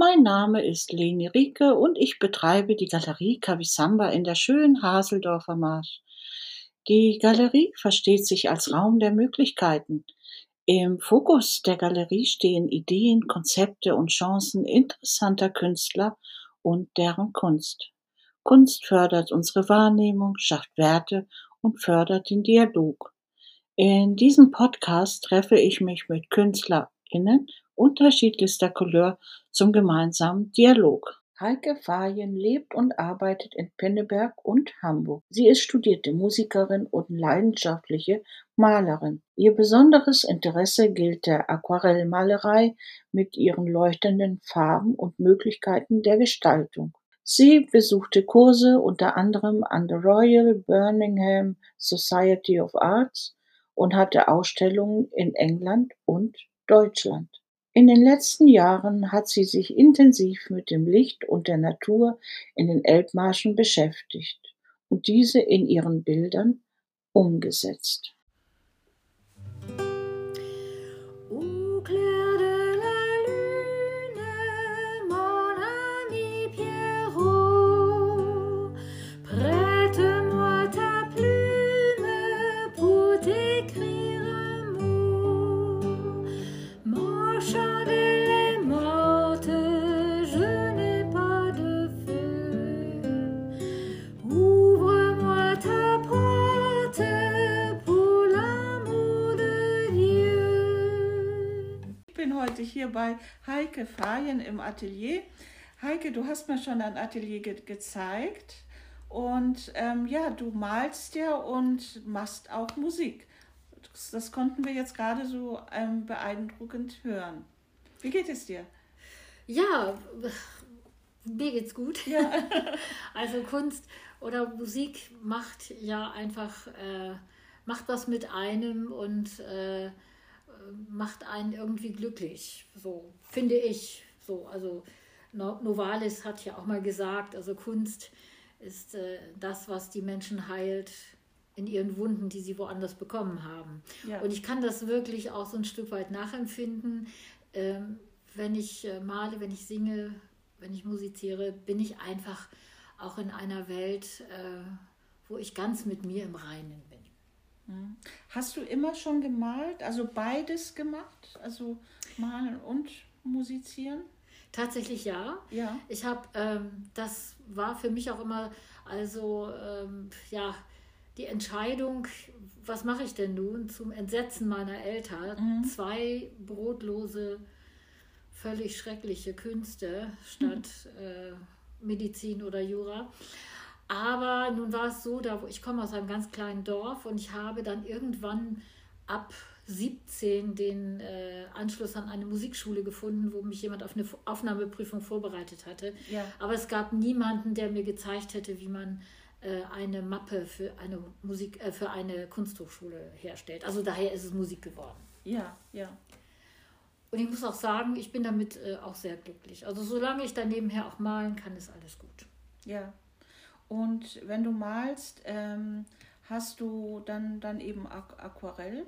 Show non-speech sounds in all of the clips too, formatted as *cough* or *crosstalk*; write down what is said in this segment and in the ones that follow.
Mein Name ist Leni Rieke und ich betreibe die Galerie Kavisamba in der schönen Haseldorfer Marsch. Die Galerie versteht sich als Raum der Möglichkeiten. Im Fokus der Galerie stehen Ideen, Konzepte und Chancen interessanter Künstler und deren Kunst. Kunst fördert unsere Wahrnehmung, schafft Werte und fördert den Dialog. In diesem Podcast treffe ich mich mit KünstlerInnen unterschiedlichster Couleur zum gemeinsamen Dialog. Heike Fajen lebt und arbeitet in Pinneberg und Hamburg. Sie ist studierte Musikerin und leidenschaftliche Malerin. Ihr besonderes Interesse gilt der Aquarellmalerei mit ihren leuchtenden Farben und Möglichkeiten der Gestaltung. Sie besuchte Kurse unter anderem an der Royal Birmingham Society of Arts und hatte Ausstellungen in England und Deutschland. In den letzten Jahren hat sie sich intensiv mit dem Licht und der Natur in den Elbmarschen beschäftigt und diese in ihren Bildern umgesetzt. Heute hier bei Heike Fayen im Atelier. Heike, du hast mir schon ein Atelier ge gezeigt und ähm, ja, du malst ja und machst auch Musik. Das, das konnten wir jetzt gerade so ähm, beeindruckend hören. Wie geht es dir? Ja, mir geht's gut. Ja. *laughs* also Kunst oder Musik macht ja einfach, äh, macht was mit einem und äh, macht einen irgendwie glücklich. So finde ich. So, also Novalis hat ja auch mal gesagt, also Kunst ist äh, das, was die Menschen heilt in ihren Wunden, die sie woanders bekommen haben. Ja. Und ich kann das wirklich auch so ein Stück weit nachempfinden. Ähm, wenn ich äh, male, wenn ich singe, wenn ich musiziere, bin ich einfach auch in einer Welt, äh, wo ich ganz mit mir im Reinen bin. Hast du immer schon gemalt, also beides gemacht, also malen und musizieren? Tatsächlich ja. Ja. Ich habe, ähm, das war für mich auch immer, also ähm, ja, die Entscheidung, was mache ich denn nun zum Entsetzen meiner Eltern? Mhm. Zwei brotlose, völlig schreckliche Künste statt mhm. *laughs* äh, Medizin oder Jura. Aber nun war es so, da, ich komme aus einem ganz kleinen Dorf und ich habe dann irgendwann ab 17 den äh, Anschluss an eine Musikschule gefunden, wo mich jemand auf eine Aufnahmeprüfung vorbereitet hatte. Ja. Aber es gab niemanden, der mir gezeigt hätte, wie man äh, eine Mappe für eine Musik, äh, für eine Kunsthochschule herstellt. Also daher ist es Musik geworden. Ja, ja. Und ich muss auch sagen, ich bin damit äh, auch sehr glücklich. Also solange ich da nebenher auch malen kann, ist alles gut. Ja, und wenn du malst, ähm, hast du dann, dann eben Aquarell?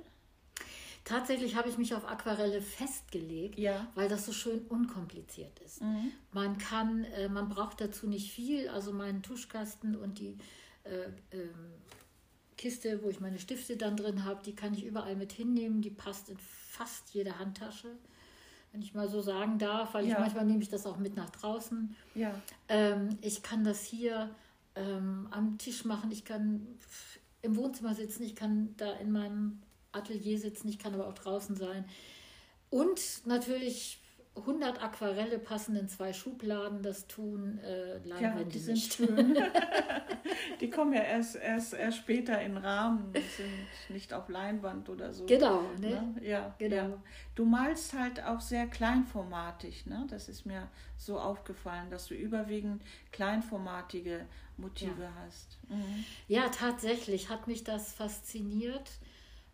Tatsächlich habe ich mich auf Aquarelle festgelegt, ja. weil das so schön unkompliziert ist. Mhm. Man kann, äh, man braucht dazu nicht viel, also meinen Tuschkasten und die äh, äh, Kiste, wo ich meine Stifte dann drin habe, die kann ich überall mit hinnehmen. Die passt in fast jede Handtasche, wenn ich mal so sagen darf, weil ja. ich manchmal nehme ich das auch mit nach draußen. Ja. Ähm, ich kann das hier ähm, am Tisch machen, ich kann im Wohnzimmer sitzen, ich kann da in meinem Atelier sitzen, ich kann aber auch draußen sein. Und natürlich 100 Aquarelle passen in zwei Schubladen, das tun äh, Leinwände ja, die sind nicht. schön. *laughs* die kommen ja erst, erst, erst später in Rahmen, sind nicht auf Leinwand oder so. Genau, ne? ne? Ja, genau. Ja. Du malst halt auch sehr kleinformatig, ne? Das ist mir so aufgefallen, dass du überwiegend kleinformatige Motive ja. hast. Mhm. Ja, tatsächlich hat mich das fasziniert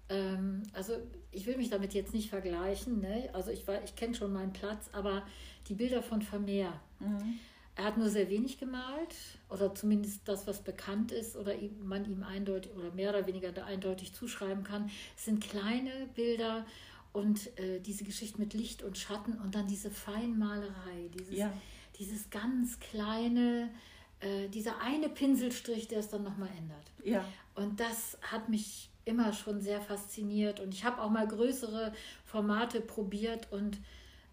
ähm, also ich will mich damit jetzt nicht vergleichen, ne? also ich, ich kenne schon meinen Platz, aber die Bilder von Vermeer, mhm. er hat nur sehr wenig gemalt oder zumindest das, was bekannt ist oder man ihm eindeutig oder mehr oder weniger eindeutig zuschreiben kann, es sind kleine Bilder Und äh, diese Geschichte mit Licht und Schatten und dann diese Feinmalerei, dieses, ja. dieses ganz kleine, äh, dieser eine Pinselstrich, der es dann nochmal ändert. Ja. Und das hat mich immer schon sehr fasziniert. Und ich habe auch mal größere Formate probiert und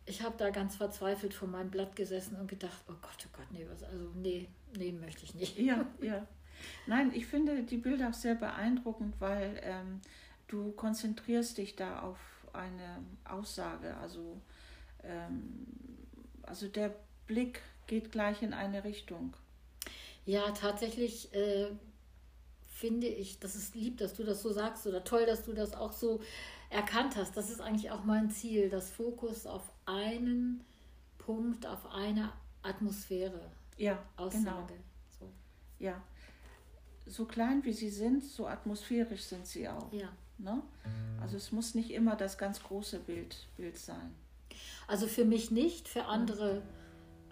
ich habe da ganz verzweifelt vor meinem Blatt gesessen und gedacht, oh Gott, oh Gott, nee, was, also nee, nee, möchte ich nicht. Ja, *laughs* ja. Nein, ich finde die Bilder auch sehr beeindruckend, weil ähm, du konzentrierst dich da auf eine Aussage. Also, ähm, also der Blick geht gleich in eine Richtung. Ja, tatsächlich äh, finde ich, das ist lieb, dass du das so sagst oder toll, dass du das auch so erkannt hast. Das ist eigentlich auch mein Ziel, das Fokus auf einen Punkt, auf eine Atmosphäre. Ja, Aussage. genau. So. Ja. So klein wie sie sind, so atmosphärisch sind sie auch. Ja. Ne? Also es muss nicht immer das ganz große Bild, Bild sein. Also für mich nicht, für andere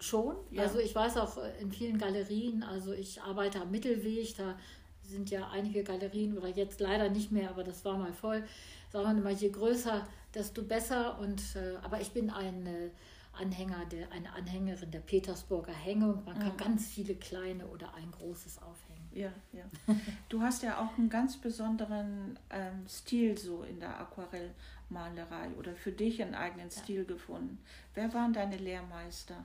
schon. Ja. Also ich weiß auch äh, in vielen Galerien, also ich arbeite am Mittelweg, da sind ja einige Galerien oder jetzt leider nicht mehr, aber das war mal voll. Sagen wir mal, je größer, desto besser. Und äh, aber ich bin ein äh, Anhänger der, eine Anhängerin der Petersburger Hängung. Man kann mhm. ganz viele kleine oder ein großes aufhängen. Ja, ja. Du hast ja auch einen ganz besonderen ähm, Stil so in der Aquarellmalerei oder für dich einen eigenen ja. Stil gefunden. Wer waren deine Lehrmeister?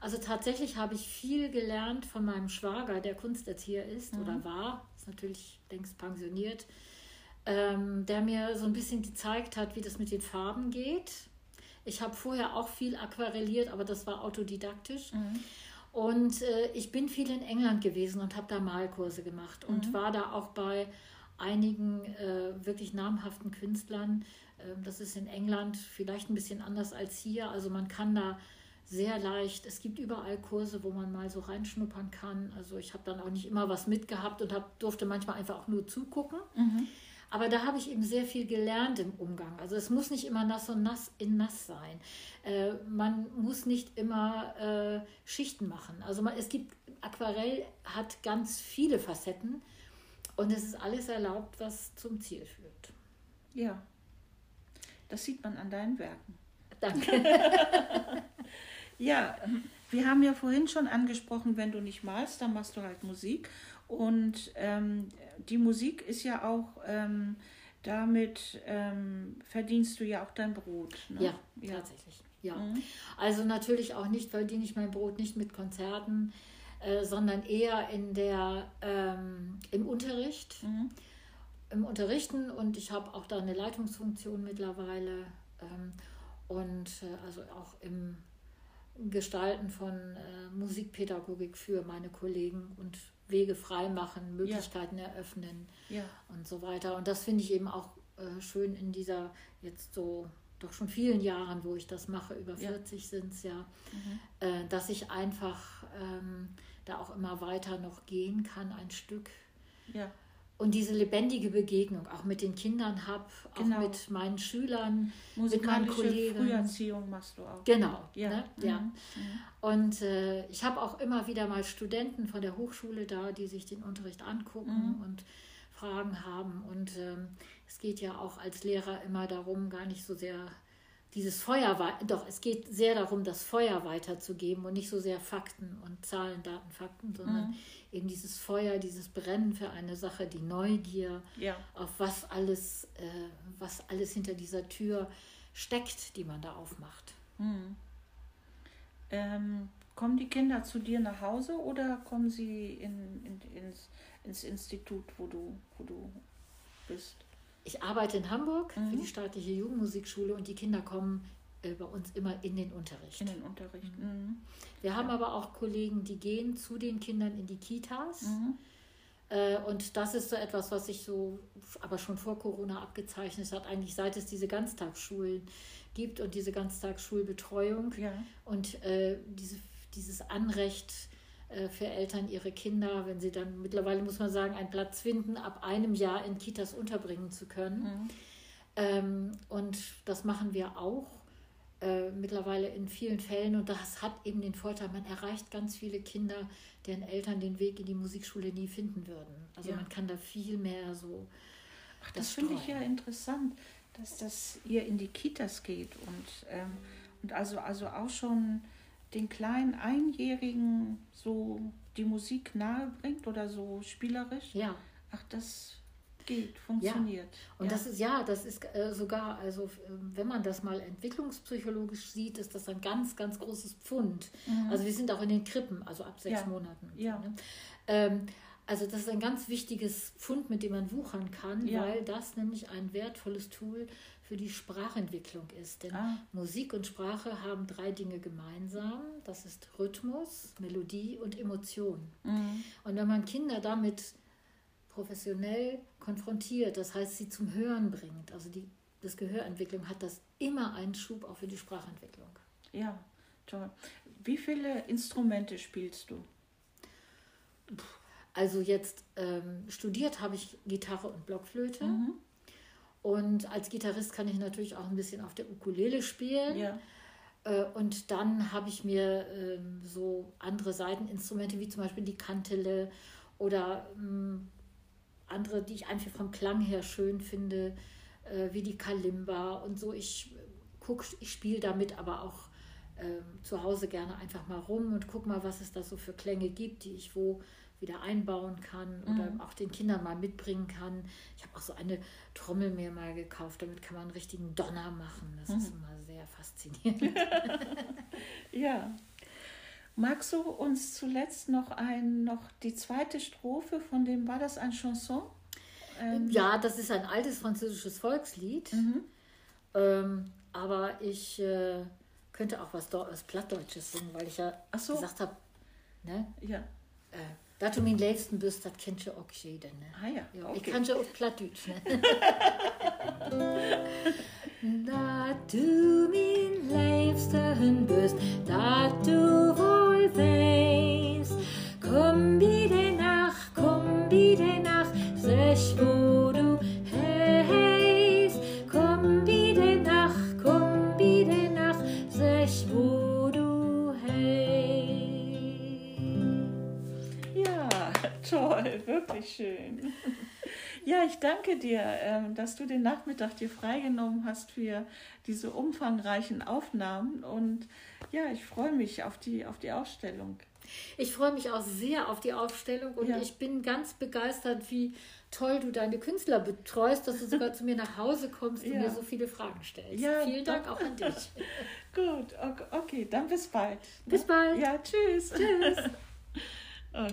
Also tatsächlich habe ich viel gelernt von meinem Schwager, der Kunsterzieher ist mhm. oder war, ist natürlich längst pensioniert, ähm, der mir so ein bisschen gezeigt hat, wie das mit den Farben geht. Ich habe vorher auch viel aquarelliert, aber das war autodidaktisch. Mhm. Und äh, ich bin viel in England gewesen und habe da Malkurse gemacht und mhm. war da auch bei einigen äh, wirklich namhaften Künstlern. Äh, das ist in England vielleicht ein bisschen anders als hier. Also man kann da sehr leicht. Es gibt überall Kurse, wo man mal so reinschnuppern kann. Also ich habe dann auch nicht immer was mitgehabt und hab, durfte manchmal einfach auch nur zugucken. Mhm. Aber da habe ich eben sehr viel gelernt im Umgang. Also es muss nicht immer nass und nass in nass sein. Äh, man muss nicht immer äh, Schichten machen. Also man, es gibt Aquarell hat ganz viele Facetten und es ist alles erlaubt, was zum Ziel führt. Ja, das sieht man an deinen Werken. Danke. *laughs* Ja, wir haben ja vorhin schon angesprochen, wenn du nicht malst, dann machst du halt Musik. Und ähm, die Musik ist ja auch, ähm, damit ähm, verdienst du ja auch dein Brot. Ne? Ja, ja, tatsächlich. Ja. Mhm. Also natürlich auch nicht, verdiene ich mein Brot nicht mit Konzerten, äh, sondern eher in der, ähm, im Unterricht. Mhm. Im Unterrichten und ich habe auch da eine Leitungsfunktion mittlerweile. Ähm, und äh, also auch im Gestalten von äh, Musikpädagogik für meine Kollegen und Wege freimachen, Möglichkeiten ja. eröffnen ja. und so weiter. Und das finde ich eben auch äh, schön in dieser jetzt so doch schon vielen Jahren, wo ich das mache, über 40 ja. sind es ja, mhm. äh, dass ich einfach ähm, da auch immer weiter noch gehen kann, ein Stück. Ja und diese lebendige Begegnung auch mit den Kindern habe, auch genau. mit meinen Schülern, mit meinen Kollegen. Früherziehung machst du auch. Genau, ja. Ne? ja. Mhm. Und äh, ich habe auch immer wieder mal Studenten von der Hochschule da, die sich den Unterricht angucken mhm. und Fragen haben. Und ähm, es geht ja auch als Lehrer immer darum, gar nicht so sehr dieses Feuer, doch es geht sehr darum, das Feuer weiterzugeben und nicht so sehr Fakten und Zahlen, Daten, Fakten, sondern mhm. eben dieses Feuer, dieses Brennen für eine Sache, die Neugier, ja. auf was alles, äh, was alles hinter dieser Tür steckt, die man da aufmacht. Mhm. Ähm, kommen die Kinder zu dir nach Hause oder kommen sie in, in, ins, ins Institut, wo du, wo du bist? Ich arbeite in Hamburg mhm. für die staatliche Jugendmusikschule und die Kinder kommen äh, bei uns immer in den Unterricht. In den Unterricht. Mhm. mhm. Wir haben aber auch Kollegen, die gehen zu den Kindern in die Kitas. Mhm. Äh, und das ist so etwas, was sich so aber schon vor Corona abgezeichnet hat, eigentlich seit es diese Ganztagsschulen gibt und diese Ganztagsschulbetreuung ja. und äh, diese, dieses Anrecht, für Eltern ihre Kinder, wenn sie dann mittlerweile, muss man sagen, einen Platz finden, ab einem Jahr in Kitas unterbringen zu können. Mhm. Ähm, und das machen wir auch äh, mittlerweile in vielen Fällen. Und das hat eben den Vorteil, man erreicht ganz viele Kinder, deren Eltern den Weg in die Musikschule nie finden würden. Also ja. man kann da viel mehr so. Ach, das, das finde ich ja interessant dass das ihr in die Kitas geht und, ähm, und also, also auch schon den kleinen Einjährigen so die Musik nahe bringt oder so spielerisch. Ja. Ach, das geht, funktioniert. Ja. Und ja. das ist ja, das ist äh, sogar, also äh, wenn man das mal entwicklungspsychologisch sieht, ist das ein ganz, ganz großes Pfund. Mhm. Also wir sind auch in den Krippen, also ab sechs ja. Monaten. Ja. So, ne? ähm, also das ist ein ganz wichtiges Pfund, mit dem man wuchern kann, ja. weil das nämlich ein wertvolles Tool für die Sprachentwicklung ist. Denn ah. Musik und Sprache haben drei Dinge gemeinsam. Das ist Rhythmus, Melodie und Emotion. Mhm. Und wenn man Kinder damit professionell konfrontiert, das heißt sie zum Hören bringt, also die das Gehörentwicklung hat das immer einen Schub auch für die Sprachentwicklung. Ja, toll. Wie viele Instrumente spielst du? Also jetzt ähm, studiert habe ich Gitarre und Blockflöte. Mhm. Und als Gitarrist kann ich natürlich auch ein bisschen auf der Ukulele spielen. Ja. Äh, und dann habe ich mir ähm, so andere Seiteninstrumente wie zum Beispiel die Kantele oder ähm, andere, die ich einfach vom Klang her schön finde, äh, wie die Kalimba und so. Ich gucke, ich spiele damit aber auch ähm, zu Hause gerne einfach mal rum und gucke mal, was es da so für Klänge gibt, die ich wo wieder einbauen kann oder mhm. auch den Kindern mal mitbringen kann. Ich habe auch so eine Trommel mir mal gekauft, damit kann man einen richtigen Donner machen. Das mhm. ist immer sehr faszinierend. *laughs* *laughs* ja. Magst du uns zuletzt noch ein, noch die zweite Strophe von dem, war das ein Chanson? Ähm, ja, das ist ein altes französisches Volkslied. Mhm. Ähm, aber ich äh, könnte auch was, was Plattdeutsches singen, weil ich ja so. gesagt habe, ne? Ja. Äh, dat du mijn leefsten bus, dat kent je ook jeden. Ah ja, ja okay. Ik kan je ook Plattdeutsch. Ne? *laughs* *laughs* dat du mijn leefsten bus, dat du dass du den Nachmittag dir freigenommen hast für diese umfangreichen Aufnahmen. Und ja, ich freue mich auf die, auf die Ausstellung. Ich freue mich auch sehr auf die Ausstellung und ja. ich bin ganz begeistert, wie toll du deine Künstler betreust, dass du sogar zu mir nach Hause kommst und ja. mir so viele Fragen stellst. Ja, Vielen Dank auch an dich. *laughs* Gut, okay, dann bis bald. Bis bald. Ja, tschüss. Tschüss. *laughs*